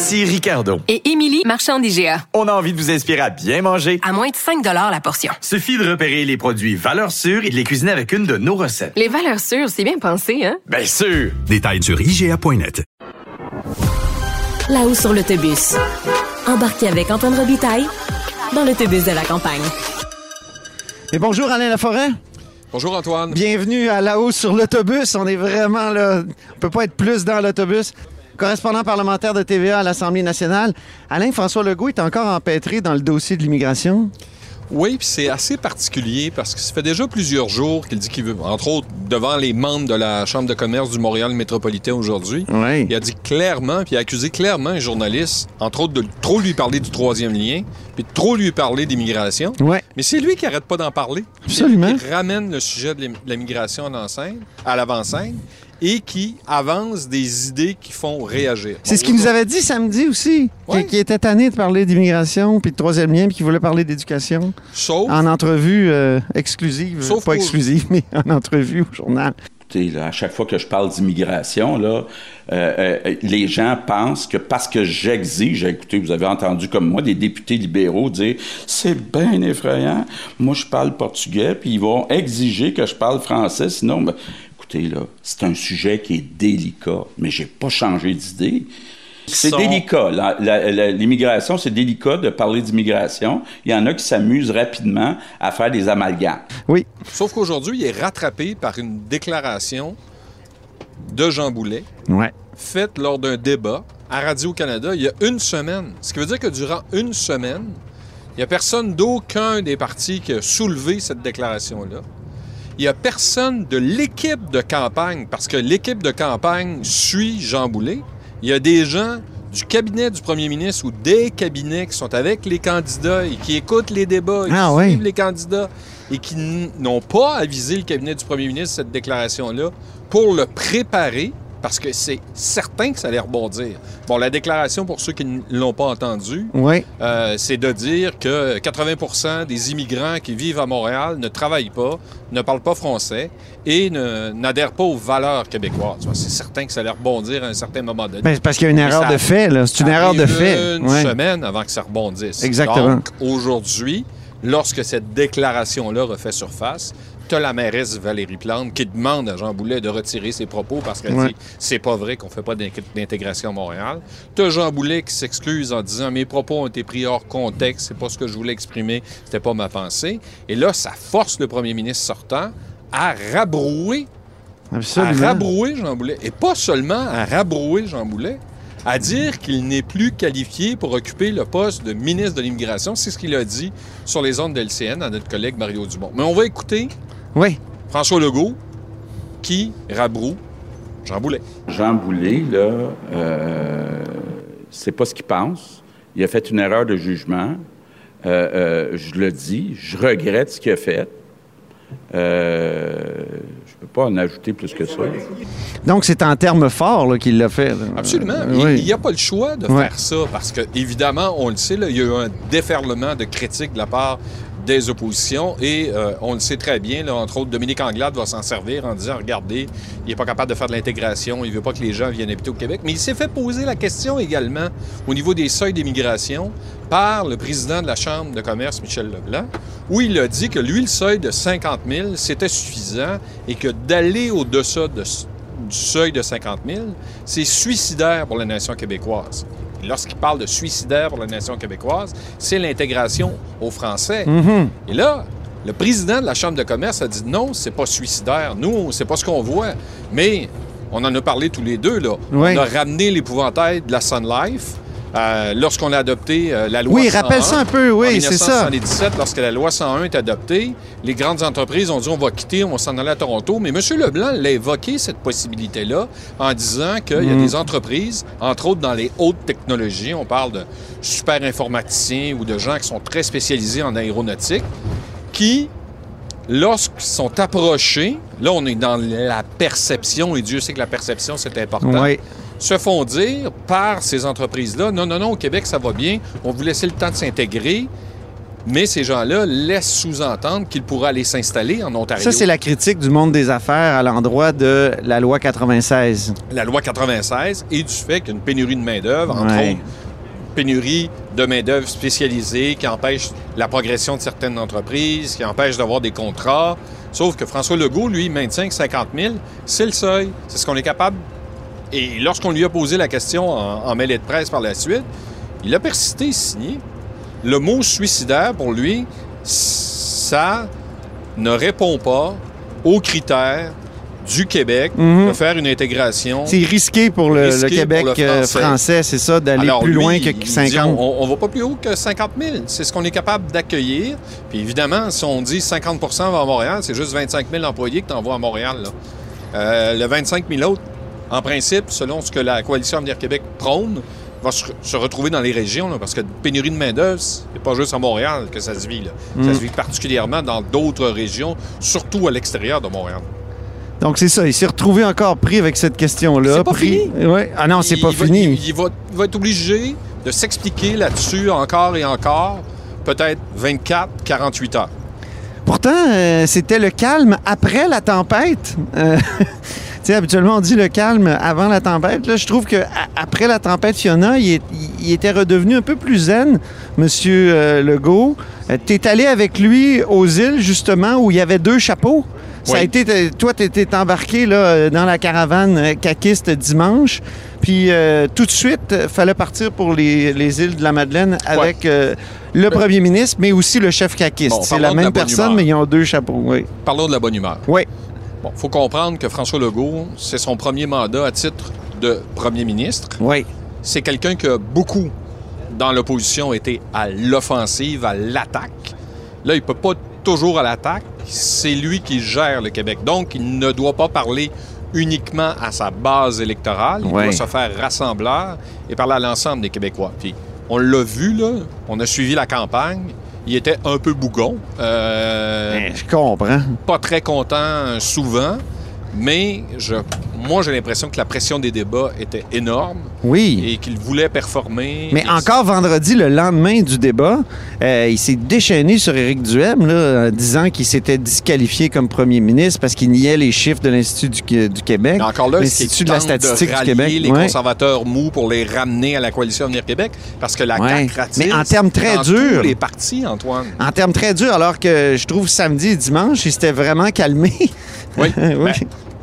Ici Ricardo. Et Émilie, marchand d'IGA. On a envie de vous inspirer à bien manger. À moins de 5 la portion. Suffit de repérer les produits valeurs sûres et de les cuisiner avec une de nos recettes. Les valeurs sûres, c'est bien pensé, hein? Bien sûr! Détails sur IGA.net. Là-haut sur l'autobus. Embarquez avec Antoine Robitaille dans l'autobus de la campagne. Et bonjour Alain Laforêt. Bonjour Antoine. Bienvenue à La Haut sur l'autobus. On est vraiment là. On peut pas être plus dans l'autobus. Correspondant parlementaire de TVA à l'Assemblée nationale, Alain François Legault est encore empêtré dans le dossier de l'immigration. Oui, puis c'est assez particulier parce que ça fait déjà plusieurs jours qu'il dit qu'il veut, entre autres, devant les membres de la Chambre de commerce du Montréal métropolitain aujourd'hui, Oui. il a dit clairement, puis il a accusé clairement un journaliste, entre autres, de trop lui parler du troisième lien, puis de trop lui parler d'immigration. Ouais. Mais c'est lui qui arrête pas d'en parler. Absolument. Qui ramène le sujet de de l'immigration à l'enseigne- à l'avant-scène et qui avance des idées qui font réagir. C'est ce qu'il nous avait dit samedi aussi, Ouais. qu'il était tanné de parler d'immigration puis de troisième lien puis qu'il voulait parler d'éducation Sauf, en entrevue euh, exclusive, Sauf pas pour- exclusive, mais en entrevue au journal. Écoutez, là, à chaque fois que je parle d'immigration, là, euh, euh, les gens pensent que parce que j'exige, écoutez, vous avez entendu comme moi des députés libéraux dire c'est bien effrayant, moi je parle portugais, puis ils vont exiger que je parle français, sinon, ben, écoutez, là, c'est un sujet qui est délicat, mais j'ai pas changé d'idée. C'est sont- délicat. La- la- la- L'immigration, c'est délicat de parler d'immigration. Il y en a qui s'amusent rapidement à faire des amalgames. Oui, sauf qu'aujourd'hui, il est rattrapé par une déclaration de Jean Boulet ouais. faite lors d'un débat à Radio-Canada il y a une semaine. Ce qui veut dire que durant une semaine, il n'y a personne d'aucun des partis qui a soulevé cette déclaration-là. Il n'y a personne de l'équipe de campagne, parce que l'équipe de campagne suit Jean Boulet. Il y a des gens du cabinet du premier ministre ou des cabinets qui sont avec les candidats et qui écoutent les débats et Ah qui oui. suivent les candidats et qui n'ont pas avisé le cabinet du premier ministre cette déclaration-là pour le préparer parce que c'est certain que ça allait rebondir. Bon, la déclaration, pour ceux qui ne l'ont pas entendu, Oui, euh, c'est de dire que 80% des immigrants qui vivent à Montréal ne travaillent pas, ne parlent pas français et n'adhèrent pas aux valeurs québécoises. C'est certain que ça allait rebondir à un certain moment donné. C'est parce qu'il y a une erreur de fait, là. C'est une erreur de fait. Une Ouais. semaine avant que ça rebondisse. Exactement. Donc, aujourd'hui, lorsque cette déclaration-là refait surface, tu as la mairesse Valérie Plante qui demande à Jean Boulet de retirer ses propos parce qu'elle Ouais. dit c'est pas vrai qu'on fait pas d'in- d'intégration à Montréal. Tu as Jean Boulet qui s'excuse en disant mes propos ont été pris hors contexte, c'est pas ce que je voulais exprimer, c'était pas ma pensée. Et là, ça force le premier ministre sortant à rabrouer à Absolument. rabrouer Jean Boulet. Et pas seulement à rabrouer Jean Boulet, à dire qu'il n'est plus qualifié pour occuper le poste de ministre de l'Immigration. C'est ce qu'il a dit sur les ondes de LCN à notre collègue Mario Dumont. Mais on va écouter Oui. François Legault qui rabroue Jean Boulet. Jean Boulet, là, euh, c'est pas ce qu'il pense. Il a fait une erreur de jugement. Euh, euh, je le dis, je regrette ce qu'il a fait. Euh, je peux pas en ajouter plus que ça. Donc, c'est en termes forts qu'il l'a fait. là. Absolument. Euh, Il- oui. N'y a pas le choix de Ouais. faire ça parce que, évidemment, on le sait, là, il y a eu un déferlement de critiques de la part des oppositions et euh, on le sait très bien, entre autres, Dominique Anglade va s'en servir en disant regardez, il n'est pas capable de faire de l'intégration, il ne veut pas que les gens viennent habiter au Québec. Mais il s'est fait poser la question également au niveau des seuils d'immigration par le président de la Chambre de commerce, Michel Leblanc, où il a dit que lui, le seuil de 50 000, c'était suffisant et que d'aller au-delà de, du seuil de 50 000, c'est suicidaire pour la nation québécoise. Lorsqu'il parle de suicidaire pour la nation québécoise, c'est l'intégration aux Français. Mhm. Et là, le président de la Chambre de commerce a dit non, c'est pas suicidaire. Nous, c'est pas ce qu'on voit. Mais on en a parlé tous les deux, là. Oui. On a ramené l'épouvantail de la Sun Life Euh, Lorsqu'on a adopté euh, la loi Oui, 101, rappelle ça un peu, oui, en c'est ça. 1977, lorsque la loi 101 est adoptée, les grandes entreprises ont dit on va quitter, on va s'en aller à Toronto. Mais M. Leblanc l'a évoqué, cette possibilité-là, en disant qu'il y a Mm. des entreprises, entre autres dans les hautes technologies, on parle de super informaticiens ou de gens qui sont très spécialisés en aéronautique, qui, lorsqu'ils sont approchés, là on est dans la perception, et Dieu sait que la perception c'est important, Oui. Se font dire par ces entreprises-là, non, non, non, au Québec, ça va bien, on vous laisser le temps de s'intégrer, mais ces gens-là laissent sous-entendre qu'ils pourraient aller s'installer en Ontario. Ça, c'est la critique du monde des affaires à l'endroit de la loi 96. la loi 96 et du fait qu'il y a une pénurie de main-d'œuvre, entre Ouais. autres, pénurie de main-d'œuvre spécialisée qui empêche la progression de certaines entreprises, qui empêche d'avoir des contrats. Sauf que François Legault, lui, maintient que 50 000, c'est le seuil. C'est ce qu'on est capable. Et lorsqu'on lui a posé la question en, en mêlée de presse par la suite, il a persisté signé. Le mot suicidaire, pour lui, ça ne répond pas aux critères du Québec Mhm. de faire une intégration. C'est risqué pour le, Risqué le Québec pour le euh, français. français, c'est ça, d'aller plus lui, loin que il dit, 50. on, on va pas plus haut que 50 000. C'est ce qu'on est capable d'accueillir. Puis évidemment, si on dit 50% va à Montréal, c'est juste 25 000 employés que tu envoies à Montréal. là. Euh, le 25 000 autres, en principe, selon ce que la Coalition Avenir Québec prône, va se, se retrouver dans les régions, là, parce que pénurie de main-d'œuvre, c'est pas juste à Montréal que ça se vit. là. Mm. Ça se vit particulièrement dans d'autres régions, surtout à l'extérieur de Montréal. Donc, c'est ça. Il s'est retrouvé encore pris avec cette question-là. C'est pas pris... fini. Ouais. Ah non, c'est Il pas va- fini. Il, il va, il va être obligé de s'expliquer là-dessus encore et encore, peut-être 24, 48 heures. Pourtant, euh, c'était le calme après la tempête. Euh, sais, habituellement, on dit le calme avant la tempête. Là, je trouve que après la tempête Fiona, il, est- il était redevenu un peu plus zen, Monsieur euh, Legault. Euh, T'es allé avec lui aux îles, justement, où il y avait deux chapeaux. Ça a été, toi, tu étais embarqué là, dans la caravane euh, caquiste dimanche. Puis euh, tout de suite, il fallait partir pour les, les îles de la Madeleine avec euh, le premier ministre, mais aussi le chef caquiste. Bon, C'est la même la personne, humeur. mais ils ont deux chapeaux. Oui. Parlons de la bonne humeur. Oui. Bon, faut comprendre que François Legault, c'est son premier mandat à titre de premier ministre. Oui. C'est quelqu'un qui a beaucoup, dans l'opposition, été à l'offensive, à l'attaque. Là, il peut pas toujours à l'attaque. C'est lui qui gère le Québec. Donc, il ne doit pas parler uniquement à sa base électorale. Il Ouais. doit se faire rassembleur et parler à l'ensemble des Québécois. Puis, on l'a vu, là. On a suivi la campagne. Il était un peu bougon. Euh, je comprends. pas très content souvent, mais je, moi, j'ai l'impression que la pression des débats était énorme Oui. et qu'il voulait performer. Mais encore vendredi, le lendemain du débat, euh, il s'est déchaîné sur Éric Duhem là, en disant qu'il s'était disqualifié comme premier ministre parce qu'il niait les chiffres de l'Institut du, du Québec. Mais encore là, c'est l'Institut de la statistique du Québec. les Ouais. conservateurs mous pour les ramener à la coalition Avenir Québec, parce que la Ouais. Mais en termes très durs. les partis, Antoine. En termes très durs, alors que je trouve samedi et dimanche, il s'était vraiment calmé. Oui. Oui. Ben,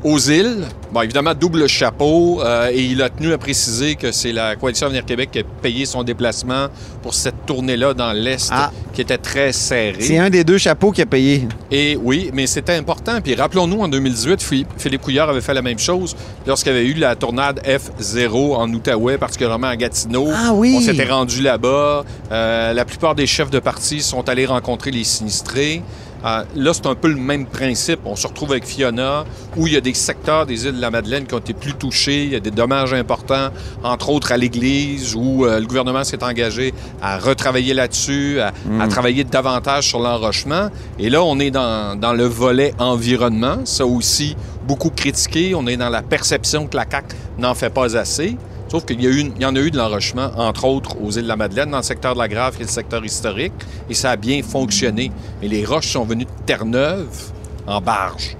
aux îles, bon, évidemment, double chapeau, euh, et il a tenu à préciser que c'est la Coalition Avenir Québec qui a payé son déplacement pour cette tournée-là dans l'Est, Ah. qui était très serrée. C'est un des deux chapeaux qui a payé. Et oui, mais c'était important. Puis rappelons-nous, en 2018, Philippe, Couillard avait fait la même chose lorsqu'il y avait eu la tournade F0 en Outaouais, particulièrement à Gatineau. Ah oui! On s'était rendu là-bas. Euh, la plupart des chefs de parti sont allés rencontrer les sinistrés. Euh, là, c'est un peu le même principe. On se retrouve avec Fiona, où il y a des secteurs des îles de la Madeleine qui ont été plus touchés. Il y a des dommages importants, entre autres à l'église, où euh, le gouvernement s'est engagé à retravailler là-dessus, à, à travailler davantage sur l'enrochement. Et là, on est dans, dans le volet environnement. Ça aussi, beaucoup critiqué. On est dans la perception que la CAQ n'en fait pas assez. Y, il y en a eu de l'enrochement, entre autres aux îles de la Madeleine, dans le secteur de la Grave, est le secteur historique, et ça a bien fonctionné. Mais les roches sont venues de Terre-Neuve en barge.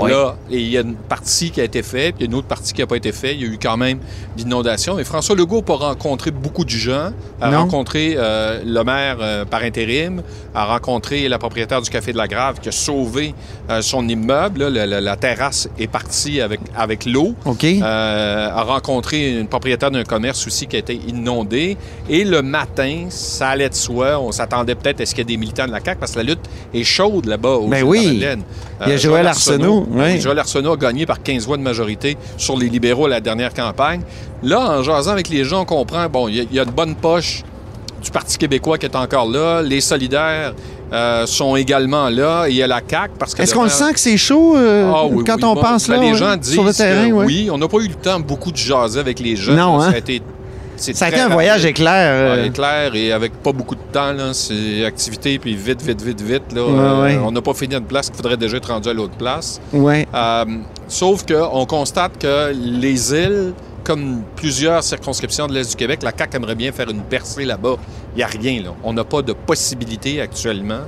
Ouais. là, et il y a une partie qui a été faite, puis il y a une autre partie qui n'a pas été faite. Il y a eu quand même d'inondations. Et François Legault n'a pas rencontré beaucoup de gens. A Non. rencontré euh, le maire euh, par intérim, a rencontré la propriétaire du Café de la Grave qui a sauvé euh, son immeuble. là. La, la- la terrasse est partie avec, avec l'eau. OK. A rencontré une propriétaire d'un commerce aussi qui a été inondé. Et le matin, ça allait de soi. On s'attendait peut-être à ce qu'il y ait des militants de la CAQ parce que la lutte est chaude là-bas. aux Ben oui. Il y a Joël Arsenault Arsenault, oui. Joël Arsenault a gagné par 15 voix de majorité sur les libéraux à la dernière campagne. Là, en jasant avec les gens, on comprend, bon, il y, a- il y a une bonne poche du Parti québécois qui est encore là. Les solidaires euh, sont également là. Il y a la CAQ parce que... Est-ce qu'on le sent que c'est chaud euh, ah oui, quand oui. on Bon, pense ben, là les gens disent sur le terrain? que ouais. oui, on n'a pas eu le temps beaucoup de jaser avec les gens. Non, hein? Ça a été, c'est Ça a été un voyage éclair. euh, Ouais, éclair et avec pas beaucoup de temps. C'est activité, puis vite, vite, vite, vite. Là, Ouais, Euh, ouais. On n'a pas fini notre place qu'il faudrait déjà être rendu à l'autre place. ouais. Euh, sauf qu'on constate que les îles, comme plusieurs circonscriptions de l'Est du Québec, la CAQ aimerait bien faire une percée là-bas. Il n'y a rien. Là. On n'a pas de possibilité actuellement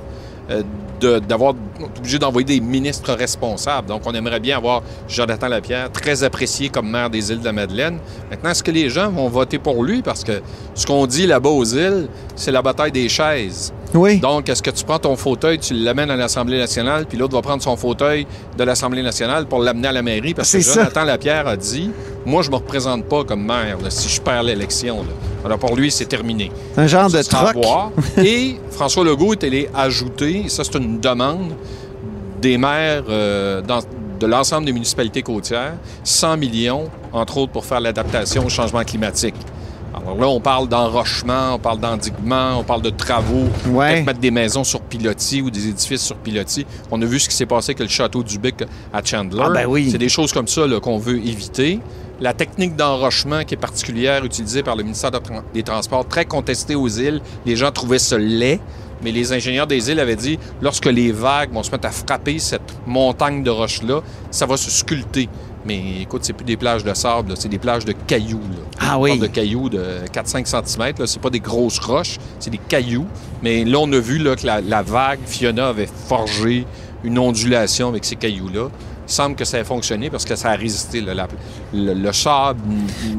euh, de- d'avoir obligé d'envoyer des ministres responsables. Donc, on aimerait bien avoir Jonathan Lapierre, très apprécié comme maire des îles de la Madeleine. Maintenant, est-ce que les gens vont voter pour lui? Parce que ce qu'on dit là-bas aux îles, c'est la bataille des chaises. Oui. Donc, est-ce que tu prends ton fauteuil, tu l'amènes à l'Assemblée nationale, puis l'autre va prendre son fauteuil de l'Assemblée nationale pour l'amener à la mairie? Parce que ça. Jonathan Lapierre a dit Moi, je me représente pas comme maire là, si je perds l'élection. Alors, pour lui, c'est terminé. Un genre de troc. Et François Legault est allé ajouter, et ça, c'est une demande des maires euh, dans- de l'ensemble des municipalités côtières, 100 millions, entre autres, pour faire l'adaptation au changement climatique. Alors là, on parle d'enrochement, on parle d'endiguement, on parle de travaux, Ouais. peut-être mettre des maisons sur pilotis ou des édifices sur pilotis. On a vu ce qui s'est passé avec le château du Bic à Chandler. Ah, ben oui. C'est des choses comme ça qu'on veut éviter. La technique d'enrochement qui est particulière utilisée par le ministère des Transports, très contestée aux îles, les gens trouvaient ça laid. Mais les ingénieurs des îles avaient dit, lorsque les vagues vont se mettre à frapper cette montagne de roches-là, ça va se sculpter. Mais écoute, c'est plus des plages de sable, c'est des plages de cailloux. là. Ah On oui. parle de cailloux de 4-5 cm. C'est pas des grosses roches, c'est des cailloux. Mais là, on a vu là, que la, la vague, Fiona avait forgé une ondulation avec ces cailloux-là. Il semble que ça a fonctionné parce que ça a résisté. là. La- le, le sable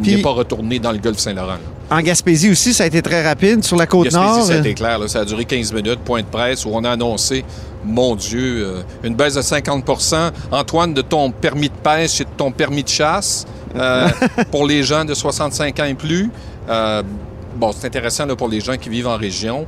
n'est pas retourné dans le golfe Saint-Laurent. En Gaspésie aussi, ça a été très rapide. Sur la côte Gaspésie, nord. ça a euh, été clair. là. Ça a duré 15 minutes, point de presse, où on a annoncé, mon Dieu, euh, une baisse de 50% Antoine, de ton permis de pêche et de ton permis de chasse euh, pour les gens de 65 ans et plus. Euh, bon, c'est intéressant là, pour les gens qui vivent en région.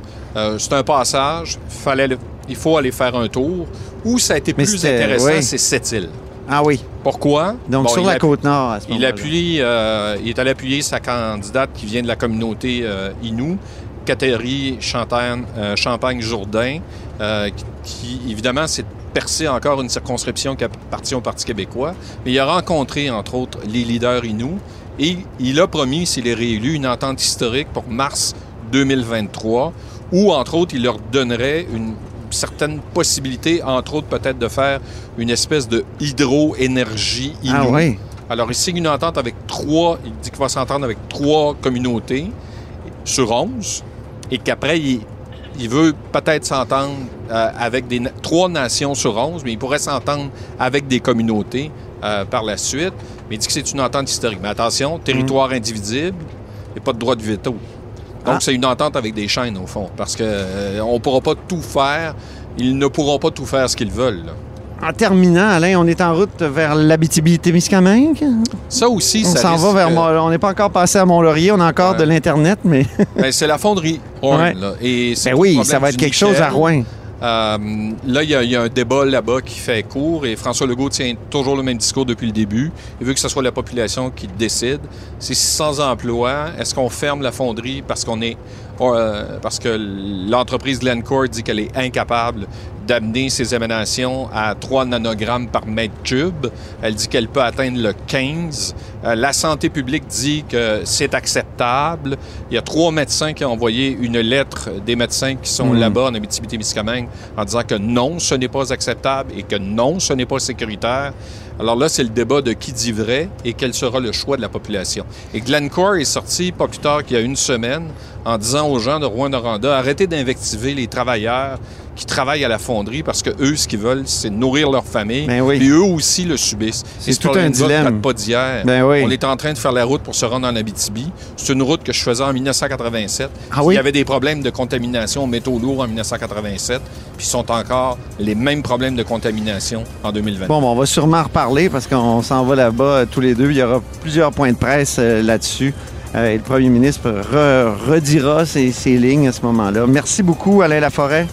C'est un passage. Fallait le- il faut aller faire un tour. Où ça a été Mais plus intéressant, oui. c'est cette île. Ah oui. Pourquoi? Donc Bon, sur la côte nord à ce il, appuie, euh, il est allé appuyer sa candidate qui vient de la communauté euh, Innu, Catherine Champagne, euh, Champagne-Jourdain, qui, évidemment, s'est percé encore une circonscription qui appartient au Parti québécois. Mais il a rencontré, entre autres, les leaders Innu et il a promis, s'il est réélu, une entente historique pour mars 2023 où, entre autres, il leur donnerait une certaine possibilité, entre autres, peut-être de faire une espèce de hydro-énergie. Ah oui. Alors, il signe une entente avec trois, il dit qu'il va s'entendre avec trois communautés sur onze et qu'après, il, il veut peut-être s'entendre euh, avec des, trois nations sur onze, mais il pourrait s'entendre avec des communautés euh, par la suite. Mais il dit que c'est une entente historique. Mais attention, territoire indivisible et pas de droit de veto. Donc, Ah. c'est une entente avec des chaînes, au fond, parce qu'on ne pourra pas tout faire. Ils ne pourront pas tout faire ce qu'ils veulent. là. En terminant, Alain, on est en route vers l'Abitibi-Témiscamingue. Ça aussi, On ça s'en va vers Mont- On n'est pas encore passé à Mont-Laurier, on a encore Ouais. de l'Internet, mais Ben, c'est la fonderie Horn, Ouais. là. Et ben oui, ça va être quelque chose à. Rouen. Euh, là, il y, a- y a un débat là-bas qui fait court et François Legault tient toujours le même discours depuis le début. Il veut que ce soit la population qui décide. C'est 600 emplois. Est-ce qu'on ferme la fonderie parce qu'on est parce que l'entreprise Glencore dit qu'elle est incapable d'amener ses émanations à 3 nanogrammes par mètre cube. Elle dit qu'elle peut atteindre le 15. Euh, la santé publique dit que c'est acceptable. Il y a trois médecins qui ont envoyé une lettre des médecins qui sont Hmm. là-bas en Abitibi-Témiscamingue en disant que non, ce n'est pas acceptable et que non, ce n'est pas sécuritaire. Alors là, c'est le débat de qui dit vrai et quel sera le choix de la population. Et Glencore est sorti pas plus tard qu'il y a une semaine en disant aux gens de Rouen-Noranda, arrêtez d'invectiver les travailleurs qui travaillent à la fonderie parce que eux, ce qu'ils veulent, c'est nourrir leur famille. Ben oui. Et eux aussi le subissent. C'est tout un dilemme. date pas d'hier. Ben oui. On est en train de faire la route pour se rendre en Abitibi. C'est une route que je faisais en 1987. Ah oui? Il y avait des problèmes de contamination aux métaux lourds en 1987, puis sont encore les mêmes problèmes de contamination en 2020. Bon, ben, on va sûrement en reparler parce qu'on s'en va là-bas euh, tous les deux. Il y aura plusieurs points de presse euh, là-dessus. Euh, et le premier ministre re- redira ses, ses lignes à ce moment-là. Merci beaucoup, Alain Laforêt.